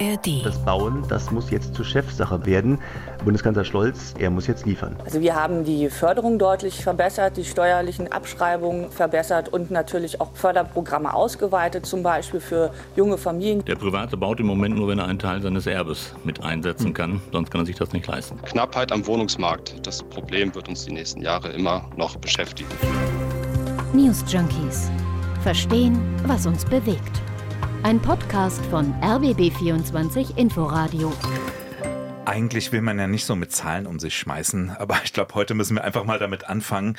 ARD. Das Bauen, das muss jetzt zur Chefsache werden. Bundeskanzler Scholz, er muss jetzt liefern. Also wir haben die Förderung deutlich verbessert, die steuerlichen Abschreibungen verbessert und natürlich auch Förderprogramme ausgeweitet, zum Beispiel für junge Familien. Der Private baut im Moment nur, wenn er einen Teil seines Erbes mit einsetzen kann, sonst kann er sich das nicht leisten. Knappheit am Wohnungsmarkt, das Problem wird uns die nächsten Jahre immer noch beschäftigen. News Junkies. Verstehen, was uns bewegt. Ein Podcast von RBB24 Inforadio. Eigentlich will man ja nicht so mit Zahlen um sich schmeißen, aber ich glaube, heute müssen wir einfach mal damit anfangen.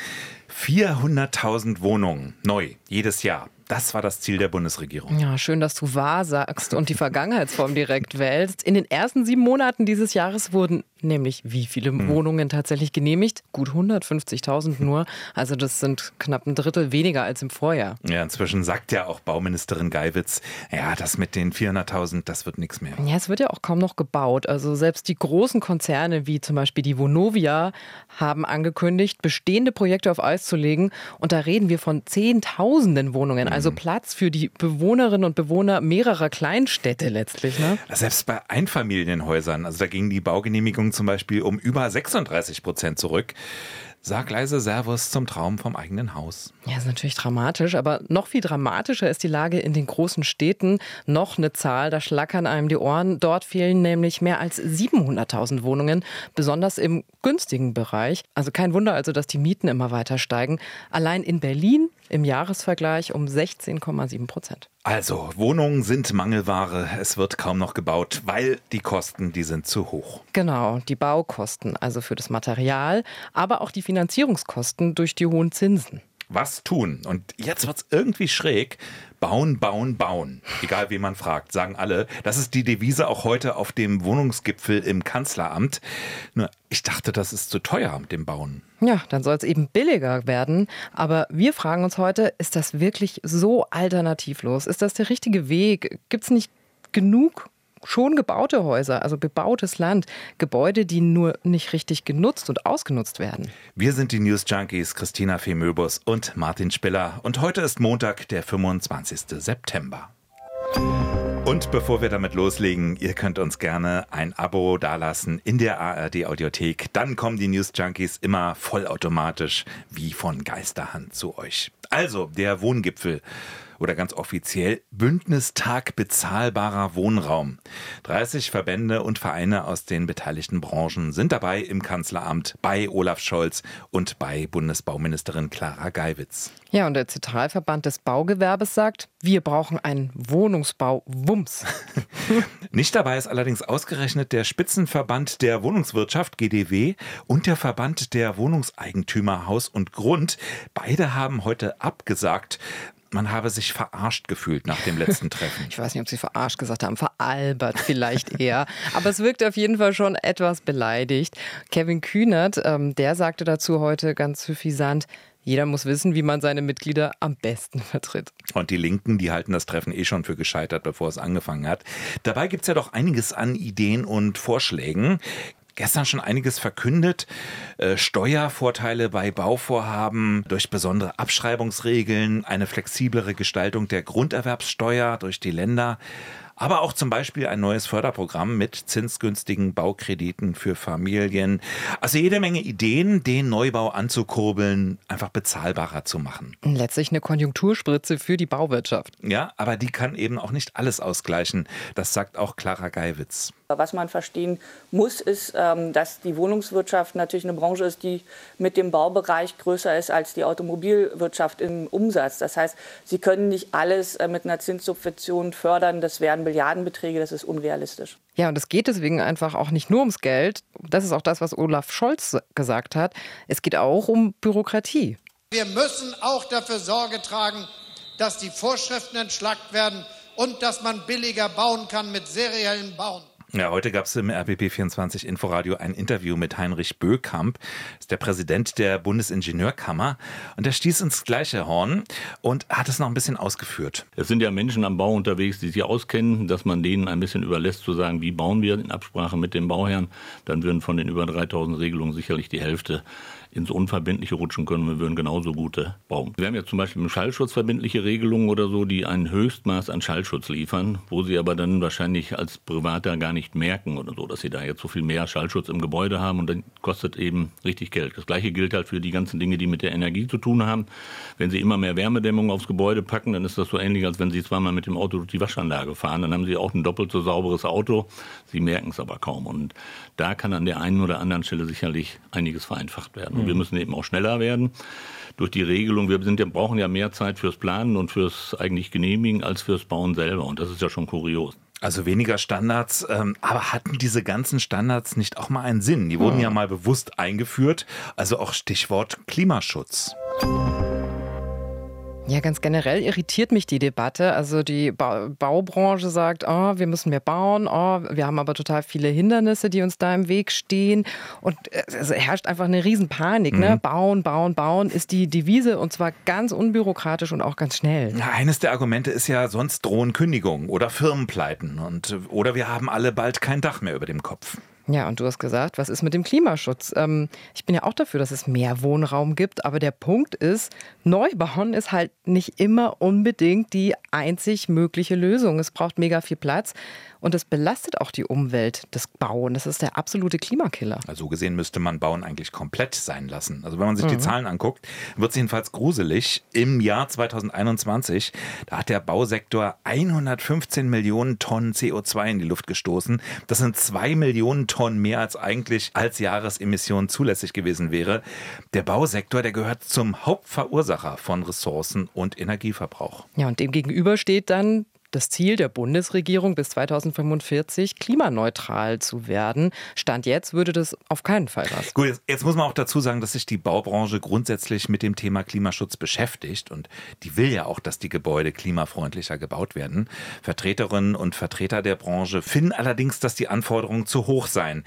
400.000 Wohnungen neu jedes Jahr. Das war das Ziel der Bundesregierung. Ja, schön, dass du wahr sagst und die Vergangenheitsform direkt wählst. In den ersten sieben Monaten dieses Jahres wurden nämlich wie viele hm. Wohnungen tatsächlich genehmigt? Gut 150.000 nur. Also das sind knapp ein Drittel weniger als im Vorjahr. Ja, inzwischen sagt ja auch Bauministerin Geiwitz, ja, das mit den 400.000, das wird nichts mehr. Ja, es wird ja auch kaum noch gebaut. Also selbst die großen Konzerne wie zum Beispiel die Vonovia haben angekündigt, bestehende Projekte auf Eis zu legen. Und da reden wir von Zehntausenden Wohnungen also mhm. Platz für die Bewohnerinnen und Bewohner mehrerer Kleinstädte letztlich. Ne? Selbst bei Einfamilienhäusern, also da ging die Baugenehmigung zum Beispiel um über 36 Prozent zurück. Sag leise Servus zum Traum vom eigenen Haus. Ja, ist natürlich dramatisch, aber noch viel dramatischer ist die Lage in den großen Städten. Noch eine Zahl, da schlackern einem die Ohren. Dort fehlen nämlich mehr als 700.000 Wohnungen, besonders im günstigen Bereich. Also kein Wunder also, dass die Mieten immer weiter steigen. Allein in Berlin im Jahresvergleich um 16,7 Prozent. Also, Wohnungen sind Mangelware. Es wird kaum noch gebaut, weil die Kosten, die sind zu hoch. Genau, die Baukosten, also für das Material, aber auch die Finanzierungskosten durch die hohen Zinsen was tun. Und jetzt wird es irgendwie schräg. Bauen, bauen, bauen. Egal wie man fragt, sagen alle. Das ist die Devise auch heute auf dem Wohnungsgipfel im Kanzleramt. Nur ich dachte, das ist zu teuer mit dem Bauen. Ja, dann soll es eben billiger werden. Aber wir fragen uns heute, ist das wirklich so alternativlos? Ist das der richtige Weg? Gibt es nicht genug schon gebaute Häuser, also bebautes Land, Gebäude, die nur nicht richtig genutzt und ausgenutzt werden. Wir sind die News Junkies Christina Femöbus und Martin Spiller und heute ist Montag, der 25. September. Und bevor wir damit loslegen, ihr könnt uns gerne ein Abo dalassen in der ARD Audiothek. Dann kommen die News Junkies immer vollautomatisch wie von Geisterhand zu euch. Also, der Wohngipfel oder ganz offiziell Bündnistag bezahlbarer Wohnraum. 30 Verbände und Vereine aus den beteiligten Branchen sind dabei im Kanzleramt bei Olaf Scholz und bei Bundesbauministerin Clara Geiwitz. Ja, und der Zentralverband des Baugewerbes sagt, wir brauchen einen Wohnungsbau Wumms. Nicht dabei ist allerdings ausgerechnet der Spitzenverband der Wohnungswirtschaft GDW und der Verband der Wohnungseigentümer Haus und Grund. Beide haben heute abgesagt man habe sich verarscht gefühlt nach dem letzten Treffen. Ich weiß nicht, ob sie verarscht gesagt haben, veralbert vielleicht eher. Aber es wirkt auf jeden Fall schon etwas beleidigt. Kevin Kühnert, ähm, der sagte dazu heute ganz suffisant, jeder muss wissen, wie man seine Mitglieder am besten vertritt. Und die Linken, die halten das Treffen eh schon für gescheitert, bevor es angefangen hat. Dabei gibt es ja doch einiges an Ideen und Vorschlägen gestern schon einiges verkündet. Äh, Steuervorteile bei Bauvorhaben durch besondere Abschreibungsregeln, eine flexiblere Gestaltung der Grunderwerbssteuer durch die Länder aber auch zum Beispiel ein neues Förderprogramm mit zinsgünstigen Baukrediten für Familien. Also jede Menge Ideen, den Neubau anzukurbeln, einfach bezahlbarer zu machen. Letztlich eine Konjunkturspritze für die Bauwirtschaft. Ja, aber die kann eben auch nicht alles ausgleichen. Das sagt auch Clara Geiwitz. Was man verstehen muss, ist, ähm, dass die Wohnungswirtschaft natürlich eine Branche ist, die mit dem Baubereich größer ist als die Automobilwirtschaft im Umsatz. Das heißt, sie können nicht alles äh, mit einer Zinssubvention fördern. Das wären Milliardenbeträge, das ist unrealistisch. Ja, und es geht deswegen einfach auch nicht nur ums Geld. Das ist auch das, was Olaf Scholz gesagt hat. Es geht auch um Bürokratie. Wir müssen auch dafür Sorge tragen, dass die Vorschriften entschlackt werden und dass man billiger bauen kann mit seriellen Bauen. Ja, heute gab es im RBB24 Inforadio ein Interview mit Heinrich Bökamp, ist der Präsident der Bundesingenieurkammer. Und der stieß ins gleiche Horn und hat es noch ein bisschen ausgeführt. Es sind ja Menschen am Bau unterwegs, die sich auskennen, dass man denen ein bisschen überlässt zu sagen, wie bauen wir in Absprache mit dem Bauherrn, dann würden von den über 3000 Regelungen sicherlich die Hälfte ins Unverbindliche rutschen können. Wir würden genauso gute bauen. Wir haben ja zum Beispiel im Schallschutz verbindliche Regelungen oder so, die ein Höchstmaß an Schallschutz liefern, wo sie aber dann wahrscheinlich als Privater gar nicht merken oder so, dass sie da jetzt so viel mehr Schallschutz im Gebäude haben und dann kostet eben richtig Geld. Das gleiche gilt halt für die ganzen Dinge, die mit der Energie zu tun haben. Wenn Sie immer mehr Wärmedämmung aufs Gebäude packen, dann ist das so ähnlich, als wenn Sie zweimal mit dem Auto durch die Waschanlage fahren. Dann haben Sie auch ein doppelt so sauberes Auto. Sie merken es aber kaum. Und da kann an der einen oder anderen Stelle sicherlich einiges vereinfacht werden. Mhm. wir müssen eben auch schneller werden durch die Regelung. Wir sind ja, brauchen ja mehr Zeit fürs Planen und fürs eigentlich Genehmigen als fürs Bauen selber. Und das ist ja schon kurios. Also weniger Standards, ähm, aber hatten diese ganzen Standards nicht auch mal einen Sinn? Die wurden ja mal bewusst eingeführt, also auch Stichwort Klimaschutz. Ja, ganz generell irritiert mich die Debatte. Also die ba Baubranche sagt, oh, wir müssen mehr bauen, oh, wir haben aber total viele Hindernisse, die uns da im Weg stehen. Und es herrscht einfach eine Riesenpanik. Ne? Mhm. Ne? Bauen, bauen, bauen ist die Devise und zwar ganz unbürokratisch und auch ganz schnell. Ja, eines der Argumente ist ja, sonst drohen Kündigungen oder Firmenpleiten. Und, oder wir haben alle bald kein Dach mehr über dem Kopf. Ja, und du hast gesagt, was ist mit dem Klimaschutz? Ähm, ich bin ja auch dafür, dass es mehr Wohnraum gibt, aber der Punkt ist, Neubauen ist halt nicht immer unbedingt die einzig mögliche Lösung. Es braucht mega viel Platz und es belastet auch die Umwelt, das Bauen. Das ist der absolute Klimakiller. Also gesehen müsste man Bauen eigentlich komplett sein lassen. Also wenn man sich mhm. die Zahlen anguckt, wird es jedenfalls gruselig. Im Jahr 2021, da hat der Bausektor 115 Millionen Tonnen CO2 in die Luft gestoßen. Das sind zwei Millionen Tonnen mehr als eigentlich als Jahresemission zulässig gewesen wäre. Der Bausektor, der gehört zum Hauptverursacher von Ressourcen und Energieverbrauch. Ja, und dem gegenüber steht dann das Ziel der Bundesregierung bis 2045 klimaneutral zu werden. Stand jetzt würde das auf keinen Fall was. Gut, jetzt, jetzt, muss man auch dazu sagen, dass sich die Baubranche grundsätzlich mit dem Thema Klimaschutz beschäftigt und die will ja auch, dass die Gebäude klimafreundlicher gebaut werden. Vertreterinnen und Vertreter der Branche finden allerdings, dass die Anforderungen zu hoch seien.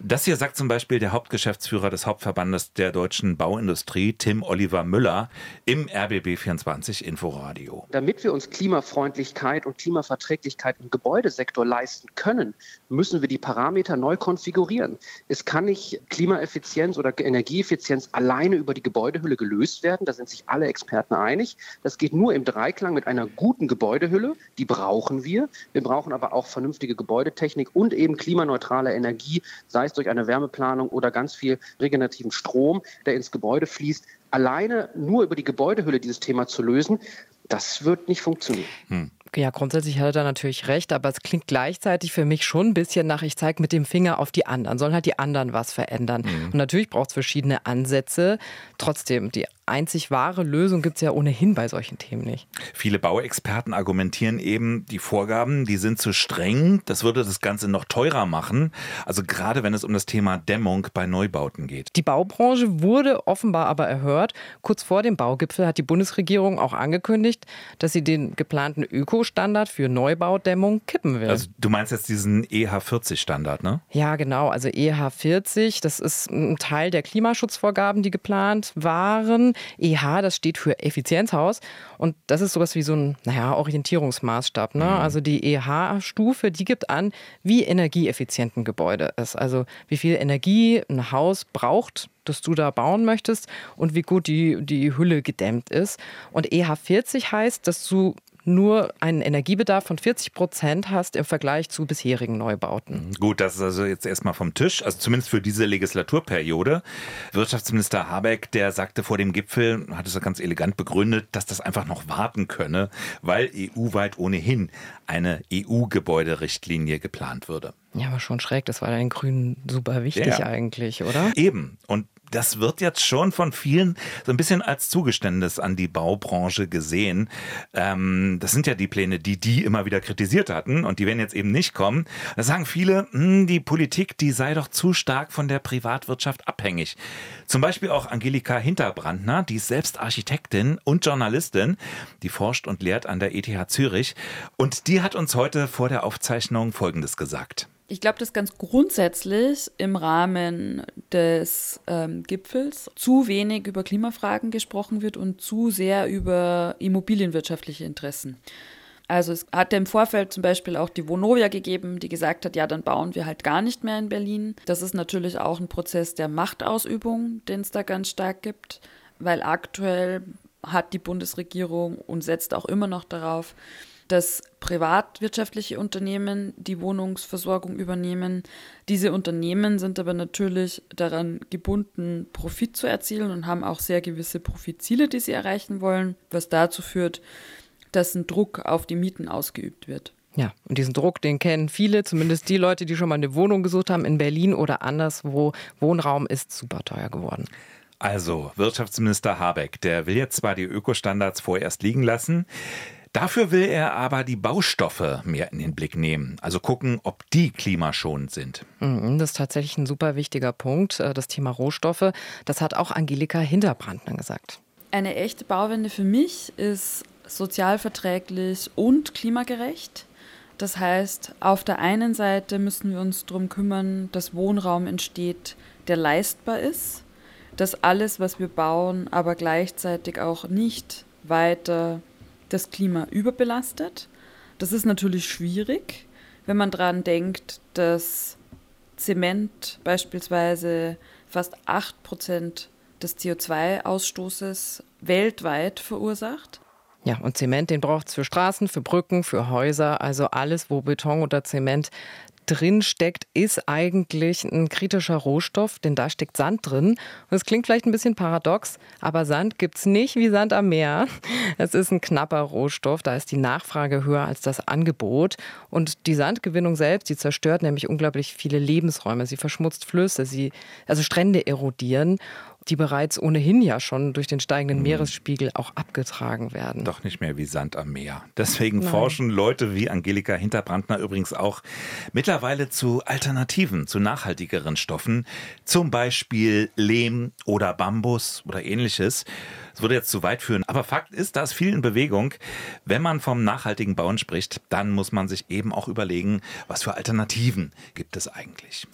Das hier sagt zum Beispiel der Hauptgeschäftsführer des Hauptverbandes der deutschen Bauindustrie, Tim Oliver Müller, im RBB24 Inforadio. Damit wir uns Klimafreundlichkeit und Klimaverträglichkeit im Gebäudesektor leisten können, müssen wir die Parameter neu konfigurieren. Es kann nicht Klimaeffizienz oder Energieeffizienz alleine über die Gebäudehülle gelöst werden. Da sind sich alle Experten einig. Das geht nur im Dreiklang mit einer guten Gebäudehülle. Die brauchen wir. Wir brauchen aber auch vernünftige Gebäudetechnik und eben klimaneutrale Energie, sei es durch eine Wärmeplanung oder ganz viel regenerativen Strom, der ins Gebäude fließt, alleine nur über die Gebäudehülle dieses Thema zu lösen, das wird nicht funktionieren. Hm. Ja, grundsätzlich hat er da natürlich recht, aber es klingt gleichzeitig für mich schon ein bisschen nach, ich zeige mit dem Finger auf die anderen, sollen halt die anderen was verändern. Mhm. Und natürlich braucht es verschiedene Ansätze. Trotzdem, die einzig wahre Lösung gibt es ja ohnehin bei solchen Themen nicht. Viele Bauexperten argumentieren eben, die Vorgaben, die sind zu streng. Das würde das Ganze noch teurer machen. Also gerade wenn es um das Thema Dämmung bei Neubauten geht. Die Baubranche wurde offenbar aber erhört. Kurz vor dem Baugipfel hat die Bundesregierung auch angekündigt, dass sie den geplanten Ökostandard für Neubaudämmung kippen will. Also du meinst jetzt diesen EH40-Standard, ne? Ja, genau. Also EH40, das ist ein Teil der Klimaschutzvorgaben, die geplant waren. EH, das steht für Effizienzhaus und das ist sowas wie so ein, naja, Orientierungsmaßstab. Ne? Mhm. Also die EH-Stufe, die gibt an, wie energieeffizient ein Gebäude ist. Also wie viel Energie ein Haus braucht, das du da bauen möchtest und wie gut die, die Hülle gedämmt ist. Und EH40 heißt, dass du nur einen Energiebedarf von 40 Prozent hast im Vergleich zu bisherigen Neubauten. Gut, das ist also jetzt erstmal vom Tisch, also zumindest für diese Legislaturperiode. Wirtschaftsminister Habeck, der sagte vor dem Gipfel, hat es ja ganz elegant begründet, dass das einfach noch warten könne, weil EU-weit ohnehin eine EU-Gebäuderichtlinie geplant würde. Ja, aber schon schräg, das war den Grünen super wichtig ja. eigentlich, oder? Eben. Und das wird jetzt schon von vielen so ein bisschen als Zugeständnis an die Baubranche gesehen. Ähm, das sind ja die Pläne, die die immer wieder kritisiert hatten und die werden jetzt eben nicht kommen. Da sagen viele, mh, hm, die Politik, die sei doch zu stark von der Privatwirtschaft abhängig. Zum Beispiel auch Angelika Hinterbrandner, die ist selbst Architektin und Journalistin, die forscht und lehrt an der ETH Zürich und die hat uns heute vor der Aufzeichnung Folgendes gesagt. Ich glaube, dass ganz grundsätzlich im Rahmen des ähm, Gipfels zu wenig über Klimafragen gesprochen wird und zu sehr über immobilienwirtschaftliche Interessen. Also es hatte im Vorfeld zum Beispiel auch die Vonovia gegeben, die gesagt hat, ja, dann bauen wir halt gar nicht mehr in Berlin. Das ist natürlich auch ein Prozess der Machtausübung, den es da ganz stark gibt, weil aktuell hat die Bundesregierung und setzt auch immer noch darauf, dass privatwirtschaftliche Unternehmen die Wohnungsversorgung übernehmen. Diese Unternehmen sind aber natürlich daran gebunden, Profit zu erzielen und haben auch sehr gewisse Profitziele, die sie erreichen wollen, was dazu führt, dass ein Druck auf die Mieten ausgeübt wird. Ja, und diesen Druck, den kennen viele, zumindest die Leute, die schon mal eine Wohnung gesucht haben in Berlin oder anderswo. Wohnraum ist super teuer geworden. Also, Wirtschaftsminister Habeck, der will jetzt zwar die Ökostandards vorerst liegen lassen, Dafür will er aber die Baustoffe mehr in den Blick nehmen, also gucken, ob die klimaschonend sind. Mhm, das ist tatsächlich ein super wichtiger Punkt, äh, das Thema Rohstoffe. Das hat auch Angelika Hinterbrandner gesagt. Eine echte Bauwende für mich ist sozialverträglich und klimagerecht. Das heißt, auf der einen Seite müssen wir uns darum kümmern, dass Wohnraum entsteht, der leistbar ist, dass alles, was wir bauen, aber gleichzeitig auch nicht weiter das Klima überbelastet. Das ist natürlich schwierig, wenn man daran denkt, dass Zement beispielsweise fast 8% des CO2-Ausstoßes weltweit verursacht. Ja, und Zement, den braucht es für Straßen, für Brücken, für Häuser, also alles, wo Beton oder Zement drin steckt, ist eigentlich ein kritischer Rohstoff, denn da steckt Sand drin. Und das klingt vielleicht ein bisschen paradox, aber Sand gibt es nicht wie Sand am Meer. Es ist ein knapper Rohstoff, da ist die Nachfrage höher als das Angebot. Und die Sandgewinnung selbst, die zerstört nämlich unglaublich viele Lebensräume. Sie verschmutzt Flüsse, sie, also Strände erodieren die bereits ohnehin ja schon durch den steigenden mhm. Meeresspiegel auch abgetragen werden. Doch nicht mehr wie Sand am Meer. Deswegen Nein. forschen Leute wie Angelika Hinterbrandner übrigens auch mittlerweile zu Alternativen, zu nachhaltigeren Stoffen, zum Beispiel Lehm oder Bambus oder ähnliches. Das würde jetzt zu weit führen. Aber Fakt ist, da ist viel in Bewegung. Wenn man vom nachhaltigen Bauen spricht, dann muss man sich eben auch überlegen, was für Alternativen gibt es eigentlich.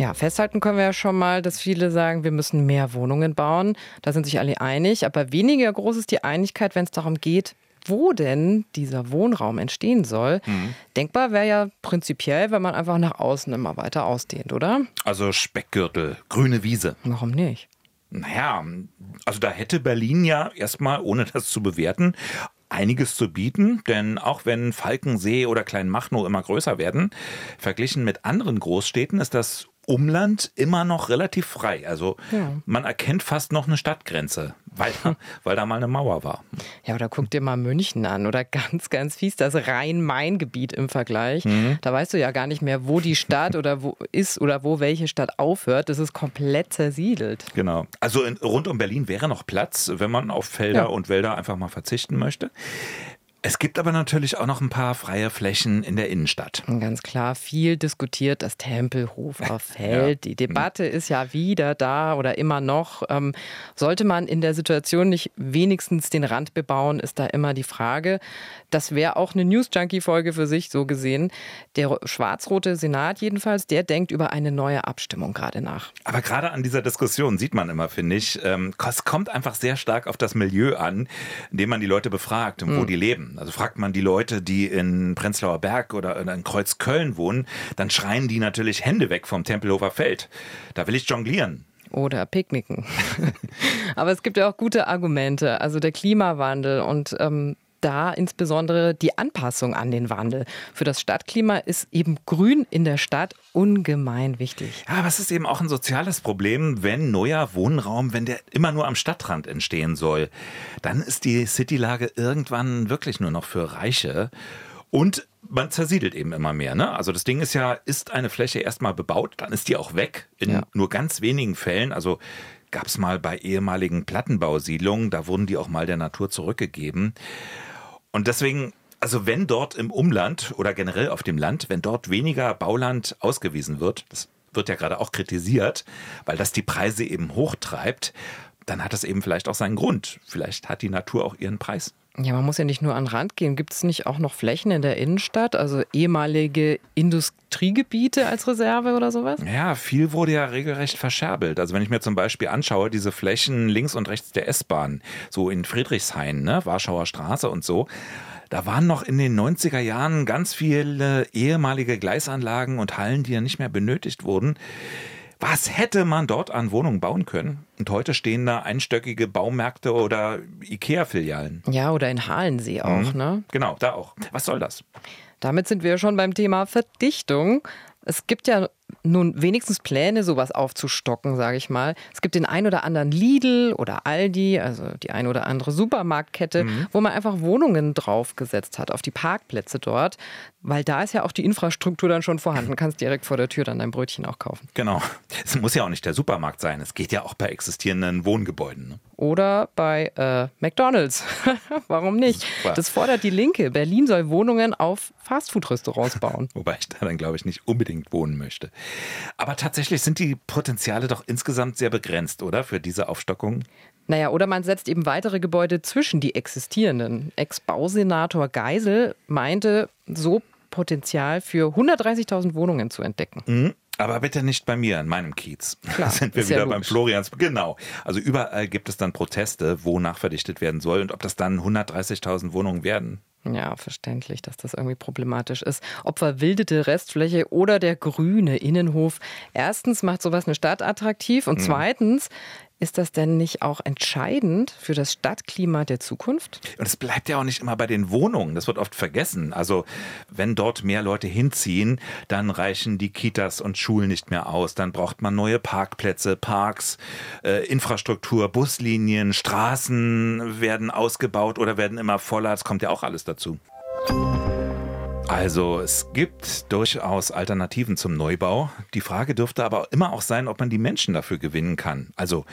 Ja, festhalten können wir ja schon mal, dass viele sagen, wir müssen mehr Wohnungen bauen. Da sind sich alle einig. Aber weniger groß ist die Einigkeit, wenn es darum geht, wo denn dieser Wohnraum entstehen soll. Mhm. Denkbar wäre ja prinzipiell, wenn man einfach nach außen immer weiter ausdehnt, oder? Also Speckgürtel, grüne Wiese. Warum nicht? Naja, also da hätte Berlin ja erstmal, ohne das zu bewerten, einiges zu bieten, denn auch wenn Falkensee oder Kleinmachnow immer größer werden, verglichen mit anderen Großstädten ist das Umland immer noch relativ frei. Also ja. man erkennt fast noch eine Stadtgrenze, weil, weil da mal eine Mauer war. Ja, oder guck dir mal München an oder ganz, ganz fies das Rhein-Main-Gebiet im Vergleich. Mhm. Da weißt du ja gar nicht mehr, wo die Stadt oder wo ist oder wo welche Stadt aufhört. Das ist komplett zersiedelt. Genau. Also in, rund um Berlin wäre noch Platz, wenn man auf Felder ja. und Wälder einfach mal verzichten möchte. Es gibt aber natürlich auch noch ein paar freie Flächen in der Innenstadt. Ganz klar, viel diskutiert das Tempelhofer Feld. Ja. Die Debatte ist ja wieder da oder immer noch. Ähm, sollte man in der Situation nicht wenigstens den Rand bebauen, ist da immer die Frage. Das wäre auch eine News-Junkie-Folge für sich, so gesehen. Der schwarz-rote Senat jedenfalls, der denkt über eine neue Abstimmung gerade nach. Aber gerade an dieser Diskussion sieht man immer, finde ich, ähm, es kommt einfach sehr stark auf das Milieu an, in dem man die Leute befragt, wo hm. die leben. Also fragt man die Leute, die in Prenzlauer Berg oder in Kreuzköln wohnen, dann schreien die natürlich Hände weg vom Tempelhofer Feld. Da will ich jonglieren oder picknicken. Aber es gibt ja auch gute Argumente. Also der Klimawandel und ähm, da insbesondere die Anpassung an den Wandel. Für das Stadtklima ist eben Grün in der Stadt ungemein wichtig. Ja, aber es ist eben auch ein soziales Problem, wenn neuer Wohnraum, wenn der immer nur am Stadtrand entstehen soll, dann ist die Citylage irgendwann wirklich nur noch für Reiche. Und man zersiedelt eben immer mehr. Ne? Also das Ding ist ja, ist eine Fläche erstmal bebaut, dann ist die auch weg. In ja. nur ganz wenigen Fällen. Also gab es mal bei ehemaligen Plattenbausiedlungen, da wurden die auch mal der Natur zurückgegeben. Und deswegen, also wenn dort im Umland oder generell auf dem Land, wenn dort weniger Bauland ausgewiesen wird, das wird ja gerade auch kritisiert, weil das die Preise eben hochtreibt, dann hat das eben vielleicht auch seinen Grund. Vielleicht hat die Natur auch ihren Preis. Ja, man muss ja nicht nur an den Rand gehen. Gibt es nicht auch noch Flächen in der Innenstadt, also ehemalige Industriegebiete als Reserve oder sowas? Ja, viel wurde ja regelrecht verscherbelt. Also wenn ich mir zum Beispiel anschaue, diese Flächen links und rechts der S-Bahn, so in Friedrichshain, ne, Warschauer Straße und so, da waren noch in den 90er Jahren ganz viele ehemalige Gleisanlagen und Hallen, die ja nicht mehr benötigt wurden. Was hätte man dort an Wohnungen bauen können? Und heute stehen da einstöckige Baumärkte oder Ikea-Filialen. Ja, oder in Halensee auch, mhm. ne? Genau, da auch. Was soll das? Damit sind wir schon beim Thema Verdichtung. Es gibt ja nun wenigstens Pläne, sowas aufzustocken, sage ich mal. Es gibt den ein oder anderen Lidl oder Aldi, also die ein oder andere Supermarktkette, mhm. wo man einfach Wohnungen draufgesetzt hat, auf die Parkplätze dort, weil da ist ja auch die Infrastruktur dann schon vorhanden. Du kannst direkt vor der Tür dann dein Brötchen auch kaufen. Genau. Es muss ja auch nicht der Supermarkt sein. Es geht ja auch bei existierenden Wohngebäuden. Ne? Oder bei äh, McDonalds. Warum nicht? Super. Das fordert die Linke. Berlin soll Wohnungen auf Fastfood-Restaurants bauen. Wobei ich da dann, glaube ich, nicht unbedingt wohnen möchte. Aber tatsächlich sind die Potenziale doch insgesamt sehr begrenzt, oder? Für diese Aufstockung? Naja, oder man setzt eben weitere Gebäude zwischen die existierenden. Ex-Bausenator Geisel meinte, so Potenzial für 130.000 Wohnungen zu entdecken. Mhm. Aber bitte nicht bei mir, in meinem Kiez. Klar, da sind wir wieder beim Florians. Genau. Also überall gibt es dann Proteste, wo nachverdichtet werden soll und ob das dann 130.000 Wohnungen werden. Ja, verständlich, dass das irgendwie problematisch ist. Ob verwildete Restfläche oder der grüne Innenhof. Erstens macht sowas eine Stadt attraktiv und mhm. zweitens ist das denn nicht auch entscheidend für das Stadtklima der Zukunft? Und es bleibt ja auch nicht immer bei den Wohnungen. Das wird oft vergessen. Also, wenn dort mehr Leute hinziehen, dann reichen die Kitas und Schulen nicht mehr aus. Dann braucht man neue Parkplätze, Parks, äh, Infrastruktur, Buslinien, Straßen werden ausgebaut oder werden immer voller. Das kommt ja auch alles dazu. Also es gibt durchaus Alternativen zum Neubau. Die Frage dürfte aber immer auch sein, ob man die Menschen dafür gewinnen kann. Also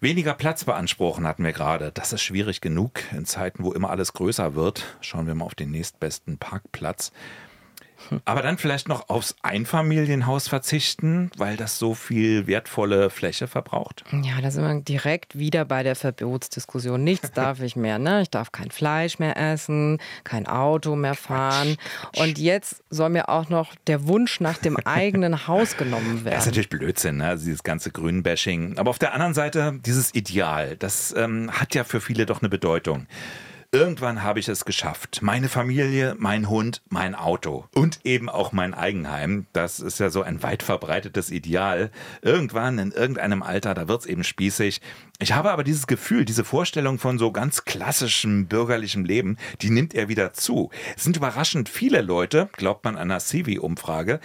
weniger Platz beanspruchen hatten wir gerade. Das ist schwierig genug in Zeiten, wo immer alles größer wird. Schauen wir mal auf den nächstbesten Parkplatz. Aber dann vielleicht noch aufs Einfamilienhaus verzichten, weil das so viel wertvolle Fläche verbraucht. Ja, da sind wir direkt wieder bei der Verbotsdiskussion. Nichts darf ich mehr. Ne? Ich darf kein Fleisch mehr essen, kein Auto mehr fahren. Und jetzt soll mir auch noch der Wunsch nach dem eigenen Haus genommen werden. Das ist natürlich Blödsinn, ne? dieses ganze Grünbashing. Aber auf der anderen Seite, dieses Ideal, das ähm, hat ja für viele doch eine Bedeutung. Irgendwann habe ich es geschafft. Meine Familie, mein Hund, mein Auto und eben auch mein Eigenheim. Das ist ja so ein weit verbreitetes Ideal. Irgendwann in irgendeinem Alter, da wird es eben spießig. Ich habe aber dieses Gefühl, diese Vorstellung von so ganz klassischem bürgerlichem Leben, die nimmt er wieder zu. Es sind überraschend viele Leute, glaubt man einer Civi-Umfrage.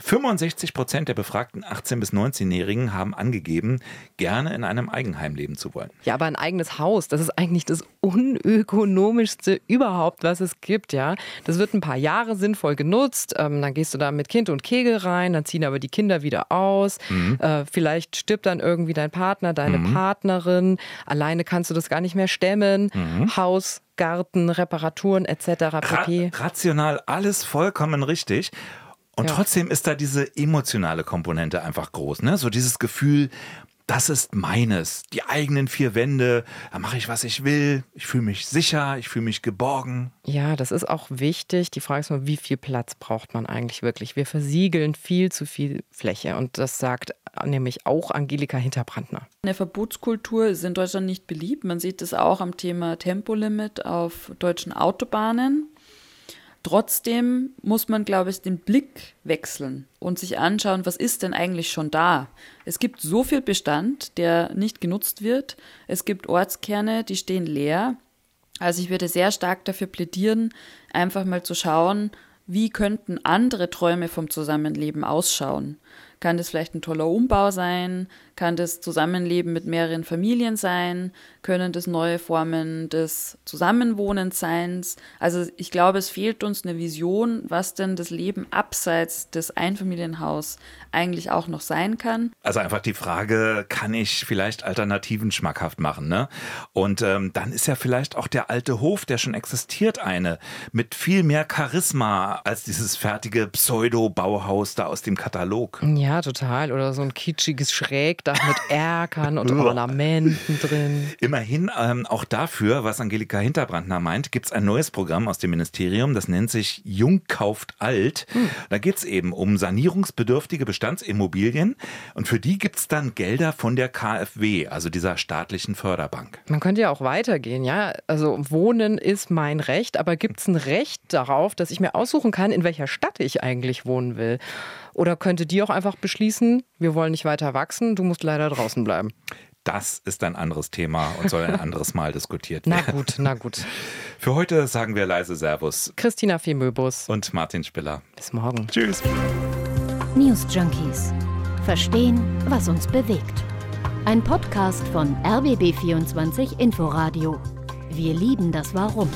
65 Prozent der befragten 18- bis 19-Jährigen haben angegeben, gerne in einem Eigenheim leben zu wollen. Ja, aber ein eigenes Haus, das ist eigentlich das unökonomischste überhaupt, was es gibt, ja. Das wird ein paar Jahre sinnvoll genutzt. Ähm, dann gehst du da mit Kind und Kegel rein, dann ziehen aber die Kinder wieder aus. Mhm. Äh, vielleicht stirbt dann irgendwie dein Partner, deine mhm. Partnerin. Alleine kannst du das gar nicht mehr stemmen. Mhm. Haus, Garten, Reparaturen etc. pp. Ra rational alles vollkommen richtig. Und ja. trotzdem ist da diese emotionale Komponente einfach groß, ne? So dieses Gefühl, das ist meines, die eigenen vier Wände, da mache ich, was ich will, ich fühle mich sicher, ich fühle mich geborgen. Ja, das ist auch wichtig. Die Frage ist nur, wie viel Platz braucht man eigentlich wirklich? Wir versiegeln viel zu viel Fläche und das sagt nämlich auch Angelika Hinterbrandner. Eine Verbotskultur ist in Deutschland nicht beliebt. Man sieht es auch am Thema Tempolimit auf deutschen Autobahnen. Trotzdem muss man, glaube ich, den Blick wechseln und sich anschauen, was ist denn eigentlich schon da. Es gibt so viel Bestand, der nicht genutzt wird. Es gibt Ortskerne, die stehen leer. Also ich würde sehr stark dafür plädieren, einfach mal zu schauen, wie könnten andere Träume vom Zusammenleben ausschauen. Kann das vielleicht ein toller Umbau sein? Kann das Zusammenleben mit mehreren Familien sein? Können das neue Formen des Zusammenwohnens sein? Also ich glaube, es fehlt uns eine Vision, was denn das Leben abseits des Einfamilienhaus eigentlich auch noch sein kann. Also einfach die Frage, kann ich vielleicht Alternativen schmackhaft machen? Ne? Und ähm, dann ist ja vielleicht auch der alte Hof, der schon existiert, eine mit viel mehr Charisma als dieses fertige Pseudo-Bauhaus da aus dem Katalog. Ja, Ja, total. Oder so ein kitschiges Schrägdach mit Erkern und Ornamenten drin. Immerhin, ähm, auch dafür, was Angelika Hinterbrandner meint, gibt es ein neues Programm aus dem Ministerium, das nennt sich Jung kauft alt. Hm. Da geht es eben um sanierungsbedürftige Bestandsimmobilien und für die gibt es dann Gelder von der KfW, also dieser staatlichen Förderbank. Man könnte ja auch weitergehen, ja. Also Wohnen ist mein Recht, aber gibt es ein Recht darauf, dass ich mir aussuchen kann, in welcher Stadt ich eigentlich wohnen will? Oder könnte die auch einfach beschließen, wir wollen nicht weiter wachsen, du musst leider draußen bleiben? Das ist ein anderes Thema und soll ein anderes Mal diskutiert werden. Na gut, na gut. Für heute sagen wir leise Servus. Christina Femöbus. Und Martin Spiller. Bis morgen. Tschüss. News Junkies. Verstehen, was uns bewegt. Ein Podcast von RBB24 Inforadio. Wir lieben das Warum.